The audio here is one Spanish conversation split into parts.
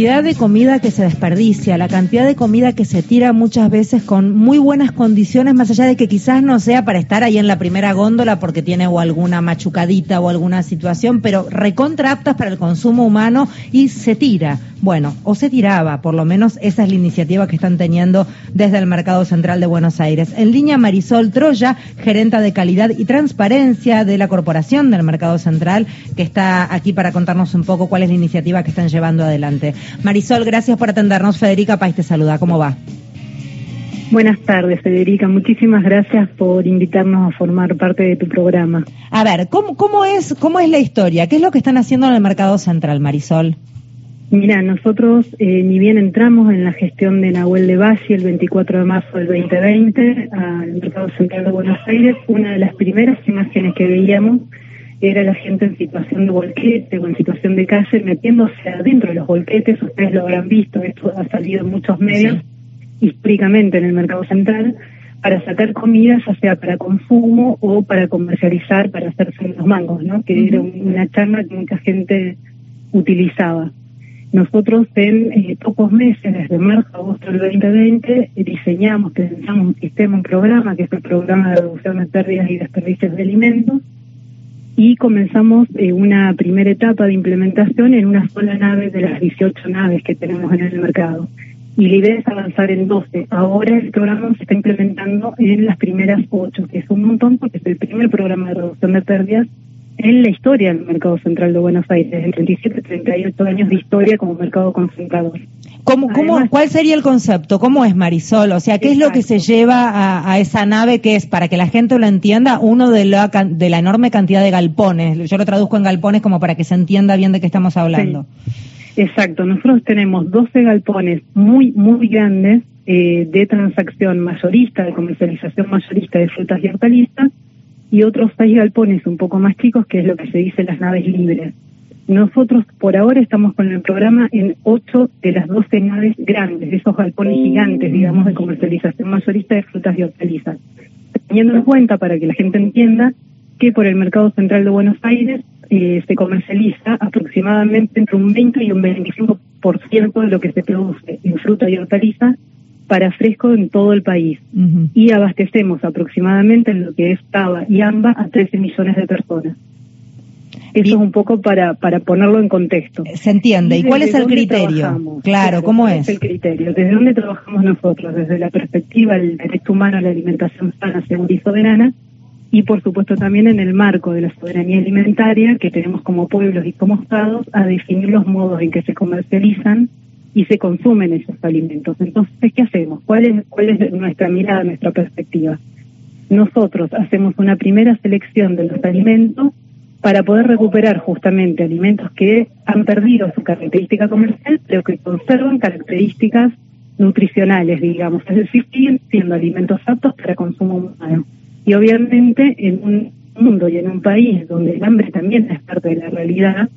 cantidad de comida que se desperdicia, la cantidad de comida que se tira muchas veces con muy buenas condiciones, más allá de que quizás no sea para estar ahí en la primera góndola porque tiene o alguna machucadita o alguna situación, pero recontra aptas para el consumo humano y se tira. Bueno, o se tiraba, por lo menos esa es la iniciativa que están teniendo desde el Mercado Central de Buenos Aires. En línea Marisol Troya, gerenta de calidad y transparencia de la Corporación del Mercado Central, que está aquí para contarnos un poco cuál es la iniciativa que están llevando adelante. Marisol, gracias por atendernos. Federica País te saluda. ¿Cómo va? Buenas tardes, Federica. Muchísimas gracias por invitarnos a formar parte de tu programa. A ver, ¿cómo, cómo, es, cómo es la historia? ¿Qué es lo que están haciendo en el Mercado Central, Marisol? Mira, nosotros eh, ni bien entramos en la gestión de Nahuel de Valle el 24 de marzo del 2020 al Mercado Central de Buenos Aires, una de las primeras imágenes que veíamos era la gente en situación de volquete o en situación de calle metiéndose adentro de los volquetes, ustedes lo habrán visto, esto ha salido en muchos medios históricamente en el mercado central, para sacar comida, ya sea para consumo o para comercializar, para hacerse los mangos, ¿no? que era una charla que mucha gente utilizaba. Nosotros en eh, pocos meses, desde marzo a agosto del 2020, diseñamos, pensamos un sistema, un programa, que es el programa de reducción de pérdidas y desperdicios de alimentos, y comenzamos eh, una primera etapa de implementación en una sola nave de las 18 naves que tenemos en el mercado. Y la idea es avanzar en 12. Ahora el programa se está implementando en las primeras 8, que es un montón porque es el primer programa de reducción de pérdidas en la historia del mercado central de Buenos Aires, en 37, 38 años de historia como mercado concentrador. ¿Cómo, cómo, ¿Cuál sería el concepto? ¿Cómo es Marisol? O sea, ¿qué es lo que se lleva a, esa nave que es, para que la gente lo entienda, uno de la, de la enorme cantidad de galpones? Yo lo traduzco en galpones como para que se entienda bien de qué estamos hablando. Exacto, nosotros tenemos 12 galpones muy, muy grandes eh, de transacción mayorista, de comercialización mayorista de frutas y hortalizas, y otros seis galpones un poco más chicos, que es lo que se dice las naves libres. Nosotros por ahora estamos con el programa en ocho de las doce naves grandes, esos galpones gigantes, digamos, de comercialización mayorista de frutas y hortalizas. Teniendo en cuenta, para que la gente entienda, que por el mercado central de Buenos Aires eh, se comercializa aproximadamente entre un 20 y un 25% de lo que se produce en fruta y hortalizas para fresco en todo el país y abastecemos aproximadamente en lo que es Taba y AMBA a 13 millones de personas. Eso es un poco para, para ponerlo en contexto. Se entiende. ¿Y, cuál es el criterio? Claro, ¿cómo es? el criterio? ¿Desde dónde trabajamos nosotros? Desde la perspectiva del derecho humano a la alimentación sana, segura y soberana, y por supuesto también en el marco de la soberanía alimentaria que tenemos como pueblos y como estados a definir los modos en que se comercializan y se consumen esos alimentos. Entonces, ¿qué hacemos? ¿Cuál es, cuál es nuestra mirada, nuestra perspectiva? Nosotros hacemos una primera selección de los alimentos para poder recuperar justamente alimentos que han perdido su característica comercial, pero que conservan características nutricionales, digamos, es decir, siguen siendo alimentos aptos para consumo humano. Y obviamente en un mundo y en un país donde el hambre también es parte de la realidad,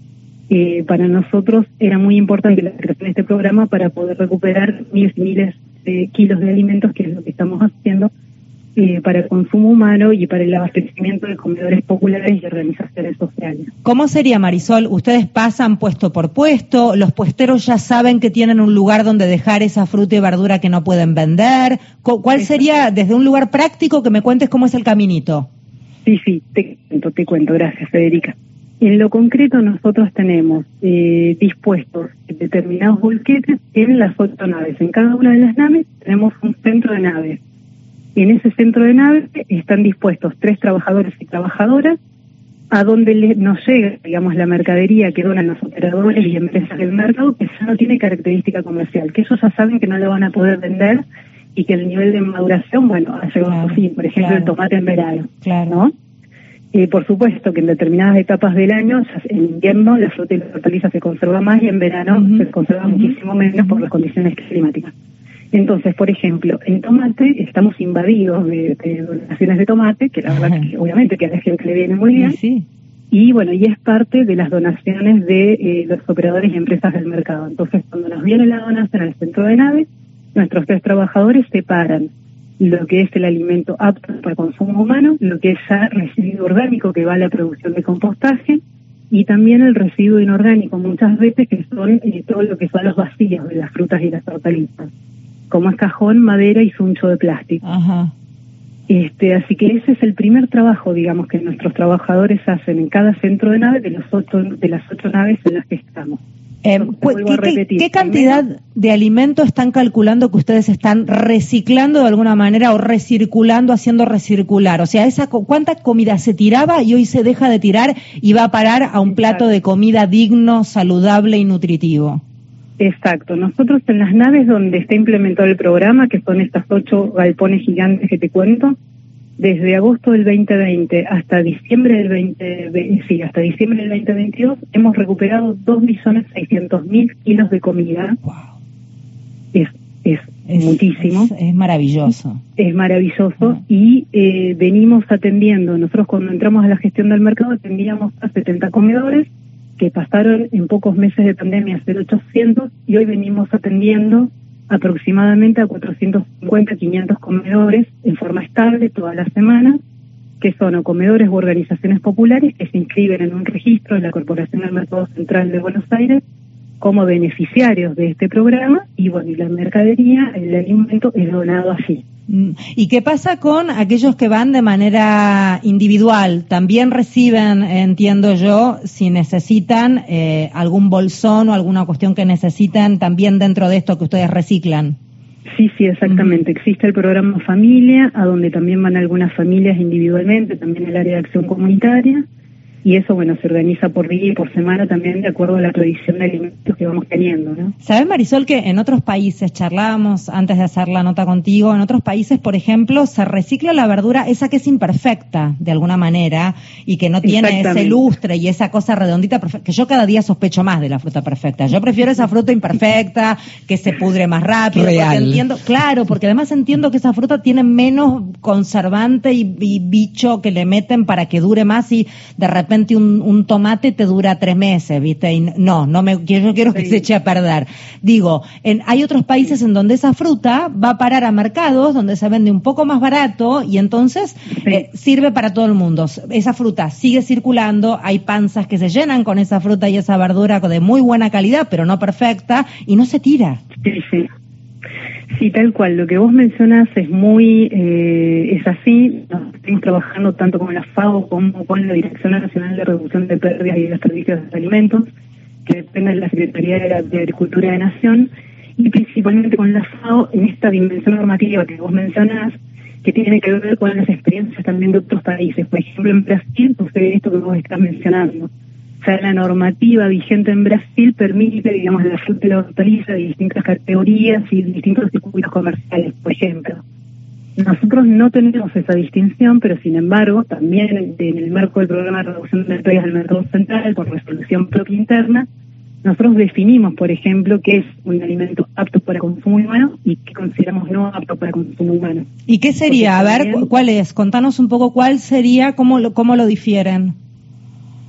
eh, para nosotros era muy importante la creación de este programa para poder recuperar miles y miles de kilos de alimentos, que es lo que estamos haciendo, eh, para el consumo humano y para el abastecimiento de comedores populares y organizaciones sociales. ¿Cómo sería, Marisol? Ustedes pasan puesto por puesto, los puesteros ya saben que tienen un lugar donde dejar esa fruta y verdura que no pueden vender. ¿Cuál sería, desde un lugar práctico, que me cuentes cómo es el caminito? Sí, sí, te cuento, te cuento. Gracias, Federica. En lo concreto nosotros tenemos eh, dispuestos determinados bolquetes en las ocho naves. En cada una de las naves tenemos un centro de naves. En ese centro de naves están dispuestos tres trabajadores y trabajadoras a donde nos llega, digamos, la mercadería que donan los operadores y empresas del mercado que ya no tiene característica comercial, que ellos ya saben que no lo van a poder vender y que el nivel de maduración, bueno, ha llegado a su fin. Por ejemplo, el tomate en verano, claro. ¿no? Y por supuesto que en determinadas etapas del año, en invierno la fruta y la hortaliza se conserva más y en verano se conserva muchísimo menos por las condiciones climáticas. Entonces, por ejemplo, en tomate estamos invadidos de, donaciones de tomate, que la verdad que obviamente que a la gente le viene muy bien. Sí. Y bueno, y es parte de las donaciones de eh, los operadores y empresas del mercado. Entonces, cuando nos viene la donación al centro de nave, nuestros tres trabajadores separan lo que es el alimento apto para consumo humano, lo que es ya residuo orgánico que va a la producción de compostaje, y también el residuo inorgánico muchas veces que son eh, todo lo que son los vacíos de las frutas y las hortalizas, como es cajón, madera y suncho de plástico. Este, así que ese es el primer trabajo, digamos, que nuestros trabajadores hacen en cada centro de nave de, los ocho, de las ocho naves en las que estamos. Eh, ¿qué, cantidad de alimento están calculando que ustedes están reciclando de alguna manera o recirculando, haciendo recircular? O sea, esa ¿cuánta comida se tiraba y hoy se deja de tirar y va a parar a un plato de comida digno, saludable y nutritivo? Exacto. Nosotros en las naves donde está implementado el programa, que son estas ocho galpones gigantes que te cuento, desde agosto del 2020 hasta diciembre del 20, sí, hasta diciembre del 2022 hemos recuperado 2.600.000 kilos de comida. Wow. Es, es, muchísimo. Es, maravilloso. Es maravilloso ah. y eh, venimos atendiendo, nosotros cuando entramos a la gestión del mercado atendíamos a 70 comedores que pasaron en pocos meses de pandemia a ser 800 y hoy venimos atendiendo aproximadamente a 450, 500 comedores en forma estable todas las semanas, que son o comedores u organizaciones populares que se inscriben en un registro de la Corporación del Mercado Central de Buenos Aires como beneficiarios de este programa y bueno, y la mercadería, el alimento es donado así. Mm. ¿Y qué pasa con aquellos que van de manera individual? También reciben, entiendo yo, si necesitan eh, algún bolsón o alguna cuestión que necesitan también dentro de esto que ustedes reciclan. Sí, sí, exactamente. Existe el programa Familia, a donde también van algunas familias individualmente, también el área de acción comunitaria y eso, bueno, se organiza por día y por semana también de acuerdo a la tradición de alimentos que vamos teniendo, ¿no? ¿Sabes, Marisol, que en otros países, charlábamos antes de hacer la nota contigo, en otros países, por ejemplo, se recicla la verdura, esa que es imperfecta, de alguna manera, y que no tiene ese lustre y esa cosa redondita, que yo cada día sospecho más de la fruta perfecta. Yo prefiero esa fruta imperfecta, que se pudre más rápido, Real. entiendo, claro, porque además entiendo que esa fruta tiene menos conservante y, y bicho que le meten para que dure más y de repente un, tomate te dura tres meses, ¿viste? Y no, no me, yo quiero que se eche a perder. Digo, en, hay otros países en donde esa fruta va a parar a mercados donde se vende un poco más barato y entonces eh, sirve para todo el mundo. Esa fruta sigue circulando, hay panzas que se llenan con esa fruta y esa verdura de muy buena calidad, pero no perfecta, y no se tira. Sí, sí. Sí, tal cual. Lo que vos mencionas es muy, eh, es así. estamos trabajando tanto con la FAO como con la Dirección Nacional de Reducción de Pérdidas y Desperdicios de Alimentos, que depende de la Secretaría de, Agricultura de Nación, y principalmente con la FAO en esta dimensión normativa que vos mencionás, que tiene que ver con las experiencias también de otros países. Por ejemplo, en Brasil sucede esto que vos estás mencionando o sea, la normativa vigente en Brasil permite, digamos, la fruta y la hortaliza de distintas categorías y distintos circuitos comerciales, por ejemplo. Nosotros no tenemos esa distinción, pero sin embargo, también en el marco del programa de reducción de entregas del mercado central por resolución propia interna, nosotros definimos, por ejemplo, qué es un alimento apto para consumo humano y qué consideramos no apto para consumo humano. ¿Y qué sería? A ver, ¿cuál es? Contanos un poco cuál sería, cómo lo, cómo lo difieren.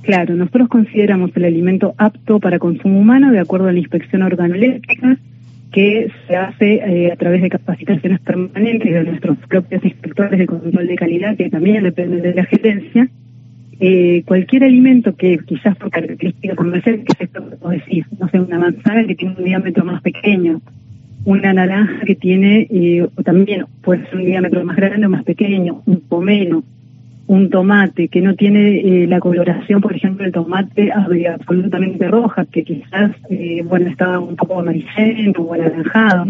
Claro, nosotros consideramos el alimento apto para consumo humano de acuerdo a la inspección organoléptica que se hace eh, a través de capacitaciones permanentes de nuestros propios inspectores de control de calidad, que también dependen de la gerencia. Eh, cualquier alimento que quizás por característica comercial, que es esto que decir, no sé, una manzana que tiene un diámetro más pequeño, una naranja que tiene eh, también puede ser un diámetro más grande o más pequeño, un pomelo, un tomate que no tiene eh, la coloración, por ejemplo, el tomate absolutamente roja, que quizás, eh, bueno, estaba un poco amarillento o anaranjado.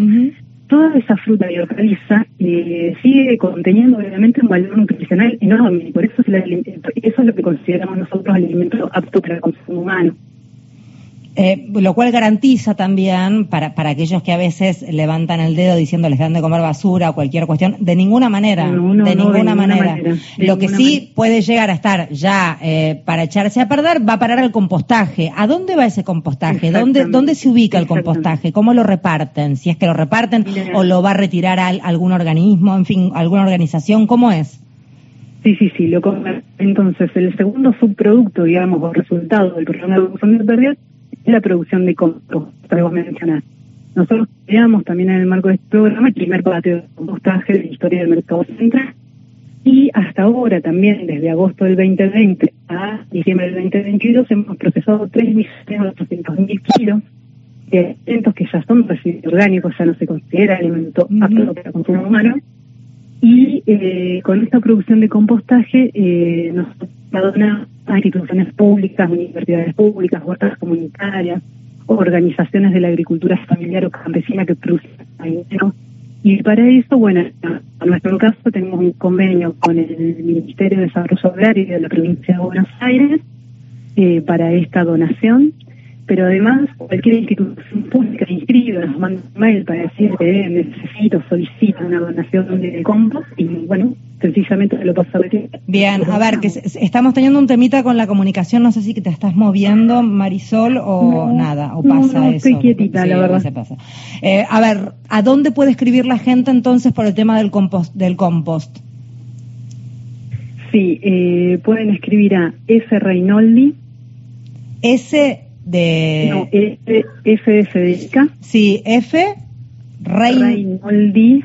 Toda esa fruta y hortaliza eh, sigue conteniendo obviamente un valor nutricional enorme y por eso es, eso es lo que consideramos nosotros alimento apto para el consumo humano. Eh, lo cual garantiza también para, para aquellos que a veces levantan el dedo diciendo les dan de comer basura o cualquier cuestión, de ninguna manera, de, ninguna manera. lo que sí puede llegar a estar ya eh, para echarse a perder va a parar al compostaje. ¿A dónde va ese compostaje? ¿Dónde, ¿Dónde se ubica el compostaje? ¿Cómo lo reparten? Si es que lo reparten o lo va a retirar a algún organismo, en fin, alguna organización, ¿cómo es? Sí, sí, sí. Lo, entonces, el segundo subproducto, digamos, o resultado del programa de de pérdidas la producción de compost, que vos mencionás. Nosotros creamos también en el marco de este programa el primer patio de compostaje de la historia del mercado central, Y hasta ahora también, desde agosto del 2020 a diciembre del 2022, hemos procesado 3.800.000 kilos de alimentos que ya son residuos orgánicos, ya no se considera alimento apto para consumo humano. Y eh, con esta producción de compostaje eh, nos dona a instituciones públicas, universidades públicas, huertas comunitarias, organizaciones de la agricultura familiar o campesina que producen alimentos y para eso, bueno, en nuestro caso tenemos un convenio con el Ministerio de Desarrollo Agrario de la provincia de Buenos Aires eh, para esta donación, pero además cualquier institución pública inscribe nos manda un mail para decir que necesito, solicito una donación de compost y bueno, sencillamente se lo paso a Bien, a ver, que estamos teniendo un temita con la comunicación, no sé si te estás moviendo, Marisol, o nada, o pasa no, eso. Estoy quietita, la verdad. pasa. Eh, a ver, ¿a dónde puede escribir la gente entonces por el tema del compost? Del compost? Sí, eh, pueden escribir a S. Reinoldi. S de... No, F, F de Federica. Sí, F. Reinoldi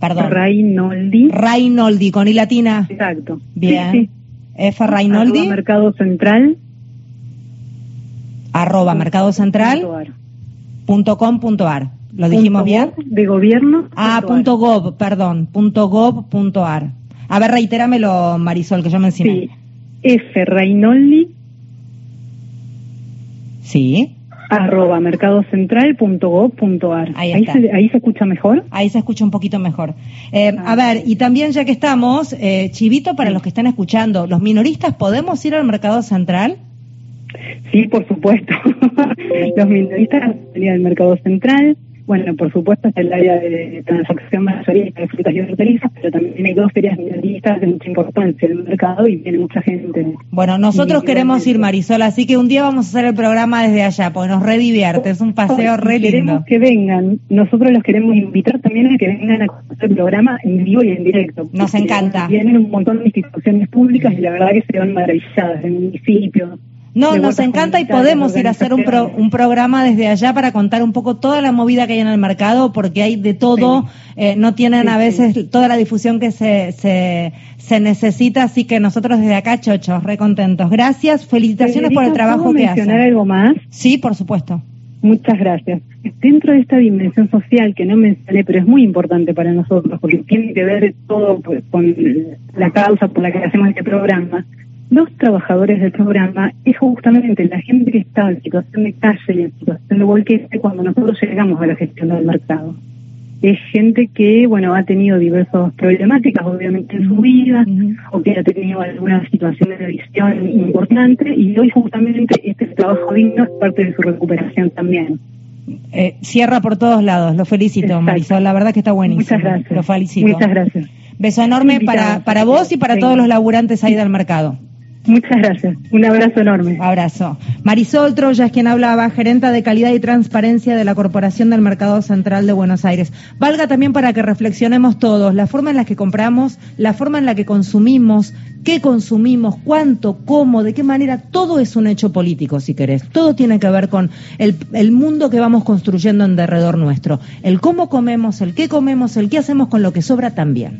Perdón. Rainoldi. Rainoldi, con I latina. Exacto. Bien. F. Rainoldi. Arroba Mercado Central. Arroba Mercado Central. Punto com, punto ar. ¿Lo dijimos bien? De gobierno. Ah, punto gov, perdón. Punto gov, punto ar. A ver, reitéramelo, Marisol, que yo me encima. Sí. F. Rainoldi. Sí arroba mercadocentral.gov.ar. Ahí, ahí, ahí se escucha mejor. Ahí se escucha un poquito mejor. Eh, a ah. ver, y también ya que estamos, eh, Chivito, para los que están escuchando, ¿los minoristas podemos ir al Mercado Central? Sí, por supuesto. los minoristas ir al Mercado Central bueno, por supuesto es el área de transacción mayorista de frutas y hortalizas, pero también hay dos ferias minoristas de mucha importancia en el mercado y viene mucha gente. Bueno, nosotros queremos ir, Marisol, así que un día vamos a hacer el programa desde allá, porque nos redivierte, es un paseo re lindo. Queremos que vengan, nosotros los queremos invitar también a que vengan a conocer el programa en vivo y en directo. Nos encanta. Vienen un montón de instituciones públicas y la verdad que se van maravilladas, del municipio, no, nos encanta y podemos ir a hacer un, un programa desde allá para contar un poco toda la movida que hay en el mercado, porque hay de todo, eh, no tienen a veces toda la difusión que se, se, se, necesita, así que nosotros desde acá, chochos, recontentos. Gracias, felicitaciones por el trabajo que hacen. mencionar algo más? Sí, por supuesto. Muchas gracias. Dentro de esta dimensión social que no mencioné, pero es muy importante para nosotros, porque tiene que ver todo pues, con la causa por la que hacemos este programa, los trabajadores del programa es justamente la gente que está en situación de calle y en situación de volquete cuando nosotros llegamos a la gestión del mercado. Es gente que, bueno, ha tenido diversas problemáticas, obviamente, en su vida, o que ha tenido alguna situación de visión importante, y hoy justamente este trabajo digno es parte de su recuperación también. Eh, cierra por todos lados, lo felicito, Marisol, la verdad que está buenísimo. Muchas gracias. Lo felicito. Muchas gracias. Beso enorme para, para vos y para todos los laburantes ahí del mercado. Muchas gracias. Un abrazo enorme. Abrazo. Marisol Troya es quien hablaba, gerenta de calidad y transparencia de la Corporación del Mercado Central de Buenos Aires. Valga también para que reflexionemos todos, la forma en la que compramos, la forma en la que consumimos, qué consumimos, cuánto, cómo, de qué manera, todo es un hecho político, si querés. Todo tiene que ver con el, el mundo que vamos construyendo en derredor nuestro. El cómo comemos, el qué comemos, el qué hacemos con lo que sobra también.